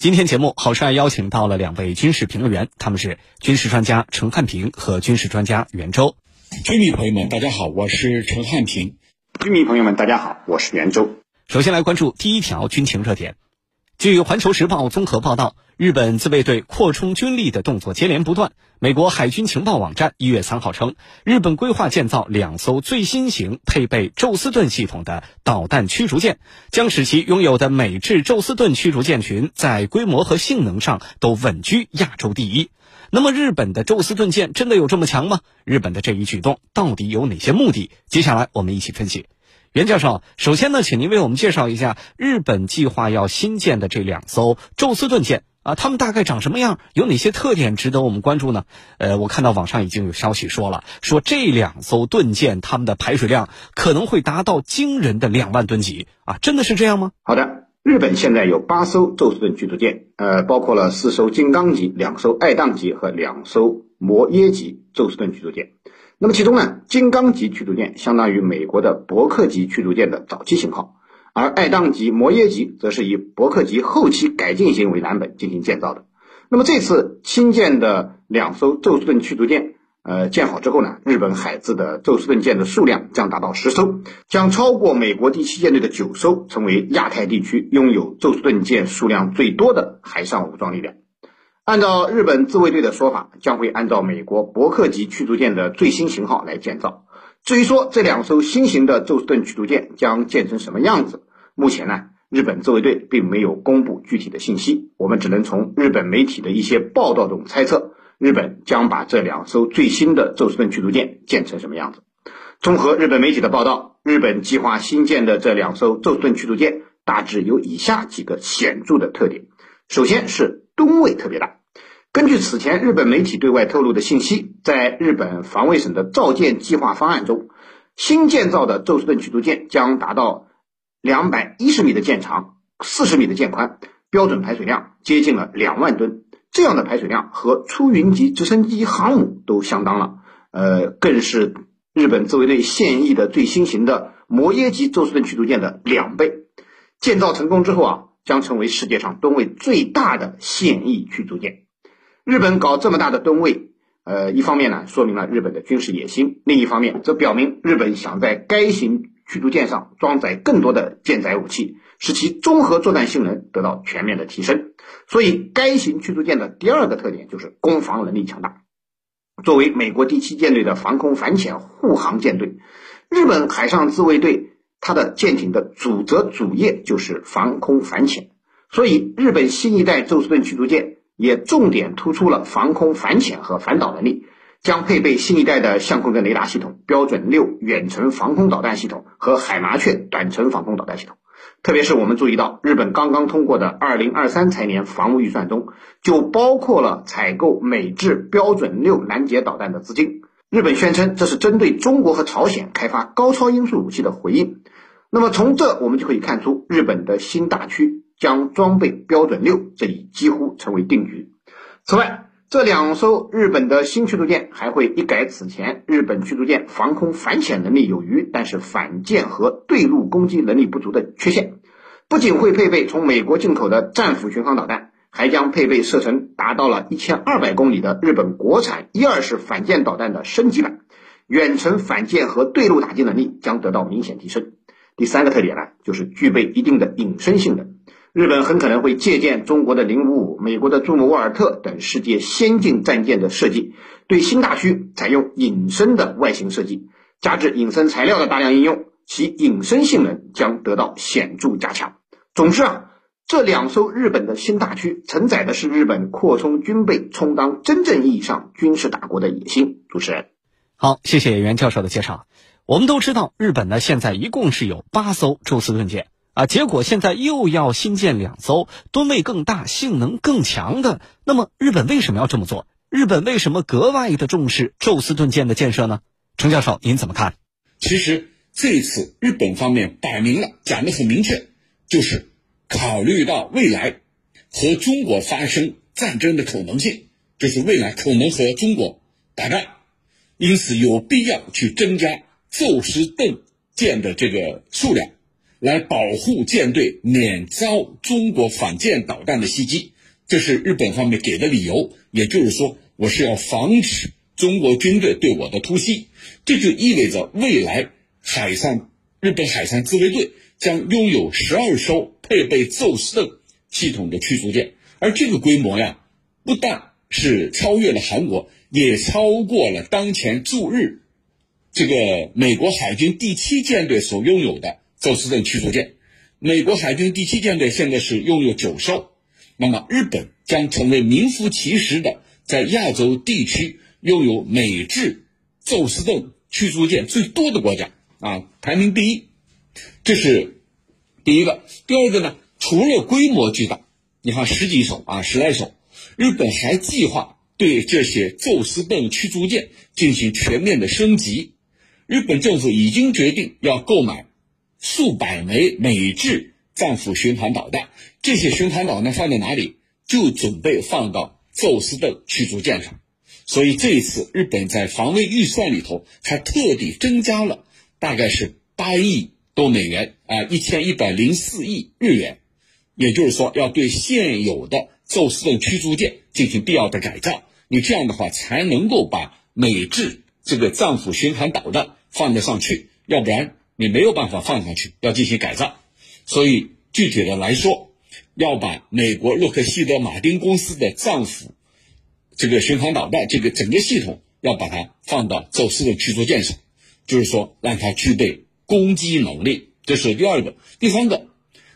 今天节目，好帅邀请到了两位军事评论员，他们是军事专家陈汉平和军事专家袁周。军迷朋友们，大家好，我是陈汉平。军迷朋友们，大家好，我是袁周。首先来关注第一条军情热点。据《环球时报》综合报道，日本自卫队扩充军力的动作接连不断。美国海军情报网站一月三号称，日本规划建造两艘最新型配备宙斯盾系统的导弹驱逐舰，将使其拥有的美制宙斯盾驱逐舰群在规模和性能上都稳居亚洲第一。那么，日本的宙斯盾舰真的有这么强吗？日本的这一举动到底有哪些目的？接下来我们一起分析。袁教授，首先呢，请您为我们介绍一下日本计划要新建的这两艘宙斯盾舰啊，它们大概长什么样，有哪些特点值得我们关注呢？呃，我看到网上已经有消息说了，说这两艘盾舰它们的排水量可能会达到惊人的两万吨级啊，真的是这样吗？好的，日本现在有八艘宙斯盾驱逐舰，呃，包括了四艘金刚级、两艘爱宕级和两艘摩耶级宙斯盾驱逐舰。那么其中呢，金刚级驱逐舰相当于美国的伯克级驱逐舰的早期型号，而爱宕级、摩耶级则是以伯克级后期改进型为蓝本进行建造的。那么这次新建的两艘宙斯盾驱逐舰，呃，建好之后呢，日本海自的宙斯盾舰的数量将达到十艘，将超过美国第七舰队的九艘，成为亚太地区拥有宙斯盾舰数量最多的海上武装力量。按照日本自卫队的说法，将会按照美国伯克级驱逐舰的最新型号来建造。至于说这两艘新型的宙斯盾驱逐舰将建成什么样子，目前呢，日本自卫队并没有公布具体的信息。我们只能从日本媒体的一些报道中猜测，日本将把这两艘最新的宙斯盾驱逐舰建成什么样子。综合日本媒体的报道，日本计划新建的这两艘宙斯盾驱逐舰大致有以下几个显著的特点：首先是吨位特别大。根据此前日本媒体对外透露的信息，在日本防卫省的造舰计划方案中，新建造的宙斯盾驱逐舰将达到两百一十米的舰长、四十米的舰宽，标准排水量接近了两万吨。这样的排水量和出云级直升机航母都相当了，呃，更是日本自卫队现役的最新型的摩耶级宙斯盾驱逐舰的两倍。建造成功之后啊，将成为世界上吨位最大的现役驱逐舰。日本搞这么大的吨位，呃，一方面呢，说明了日本的军事野心；另一方面，则表明日本想在该型驱逐舰上装载更多的舰载武器，使其综合作战性能得到全面的提升。所以，该型驱逐舰的第二个特点就是攻防能力强大。作为美国第七舰队的防空反潜护航舰队，日本海上自卫队它的舰艇的主责主业就是防空反潜，所以日本新一代宙斯盾驱逐舰。也重点突出了防空反潜和反导能力，将配备新一代的相控阵雷达系统、标准六远程防空导弹系统和海麻雀短程防空导弹系统。特别是我们注意到，日本刚刚通过的二零二三财年防务预算中，就包括了采购美制标准六拦截导弹的资金。日本宣称这是针对中国和朝鲜开发高超音速武器的回应。那么从这我们就可以看出，日本的新大区。将装备标准六，这已几乎成为定局。此外，这两艘日本的新驱逐舰还会一改此前日本驱逐舰防空反潜能力有余，但是反舰和对陆攻击能力不足的缺陷。不仅会配备从美国进口的战斧巡航导弹，还将配备射程达到了一千二百公里的日本国产一二式反舰导弹的升级版，远程反舰和对陆打击能力将得到明显提升。第三个特点呢，就是具备一定的隐身性能。日本很可能会借鉴中国的零五五、美国的朱姆沃尔特等世界先进战舰的设计，对新大区采用隐身的外形设计，加之隐身材料的大量应用，其隐身性能将得到显著加强。总之啊，这两艘日本的新大区承载的是日本扩充军备、充当真正意义上军事大国的野心。主持人，好，谢谢袁教授的介绍。我们都知道，日本呢现在一共是有八艘宙斯盾舰。啊，结果现在又要新建两艘吨位更大、性能更强的。那么，日本为什么要这么做？日本为什么格外的重视宙斯盾舰的建设呢？程教授，您怎么看？其实这次日本方面摆明了，讲的很明确，就是考虑到未来和中国发生战争的可能性，就是未来可能和中国打仗，因此有必要去增加宙斯盾舰的这个数量。来保护舰队免遭中国反舰导弹的袭击，这是日本方面给的理由。也就是说，我是要防止中国军队对我的突袭，这就意味着未来海上日本海上自卫队将拥有十二艘配备宙斯盾系统的驱逐舰，而这个规模呀，不但是超越了韩国，也超过了当前驻日这个美国海军第七舰队所拥有的宙斯盾驱逐舰。美国海军第七舰队现在是拥有九艘，那么日本将成为名副其实的在亚洲地区拥有美制宙斯盾驱逐舰最多的国家啊，排名第一。这是第一个。第二个呢，除了规模巨大，你看十几艘啊，十来艘，日本还计划对这些宙斯盾驱逐舰进行全面的升级。日本政府已经决定要购买数百枚美制战斧巡航导弹，这些巡航导弹放在哪里？就准备放到宙斯盾驱逐舰上。所以这一次，日本在防卫预算里头还特地增加了大概是八亿。多美元啊，一千一百零四亿日元，也就是说，要对现有的宙斯盾驱逐舰进行必要的改造。你这样的话，才能够把美制这个战斧巡航导弹放得上去，要不然你没有办法放上去，要进行改造。所以，具体的来说，要把美国洛克希德马丁公司的战斧这个巡航导弹这个整个系统，要把它放到宙斯盾驱逐舰上，就是说，让它具备。攻击能力，这是第二个，第三个。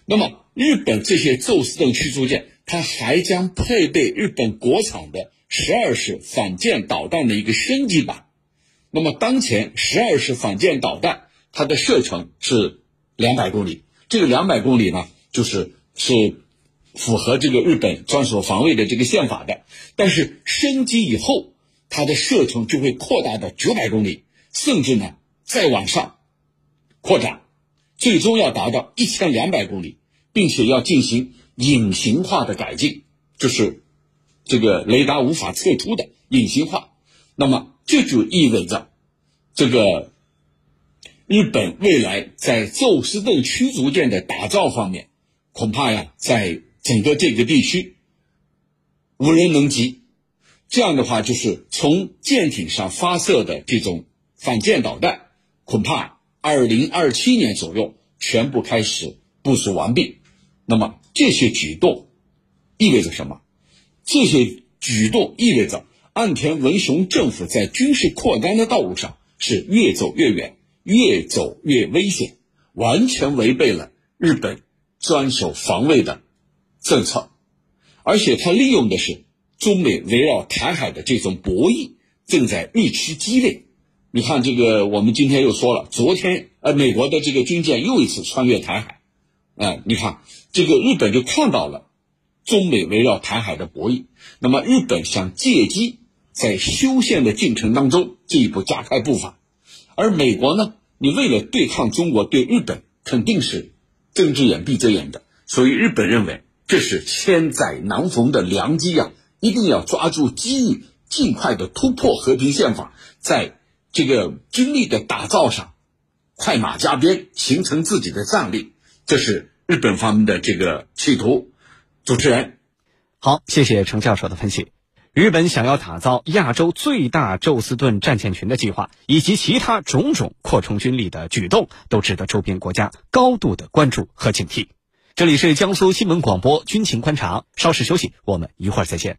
那么，日本这些宙斯盾驱逐舰，它还将配备日本国产的十二式反舰导弹的一个升级版。那么，当前十二式反舰导弹它的射程是两百公里，这个两百公里呢，就是是符合这个日本专属防卫的这个宪法的。但是升级以后，它的射程就会扩大到九百公里，甚至呢再往上。扩展，最终要达到一千两百公里，并且要进行隐形化的改进，就是这个雷达无法测出的隐形化。那么这就意味着，这个日本未来在宙斯盾驱逐舰的打造方面，恐怕呀，在整个这个地区无人能及。这样的话，就是从舰艇上发射的这种反舰导弹，恐怕。二零二七年左右全部开始部署完毕，那么这些举动意味着什么？这些举动意味着岸田文雄政府在军事扩张的道路上是越走越远，越走越危险，完全违背了日本专守防卫的政策，而且他利用的是中美围绕台海的这种博弈正在日趋激烈。你看这个，我们今天又说了，昨天呃，美国的这个军舰又一次穿越台海，啊，你看这个日本就看到了中美围绕台海的博弈，那么日本想借机在修宪的进程当中进一步加快步伐，而美国呢，你为了对抗中国，对日本肯定是睁只眼闭只眼的，所以日本认为这是千载难逢的良机呀，一定要抓住机遇，尽快的突破和平宪法，在。这个军力的打造上，快马加鞭，形成自己的战力，这是日本方面的这个企图。主持人，好，谢谢程教授的分析。日本想要打造亚洲最大宙斯盾战舰群的计划，以及其他种种扩充军力的举动，都值得周边国家高度的关注和警惕。这里是江苏新闻广播军情观察，稍事休息，我们一会儿再见。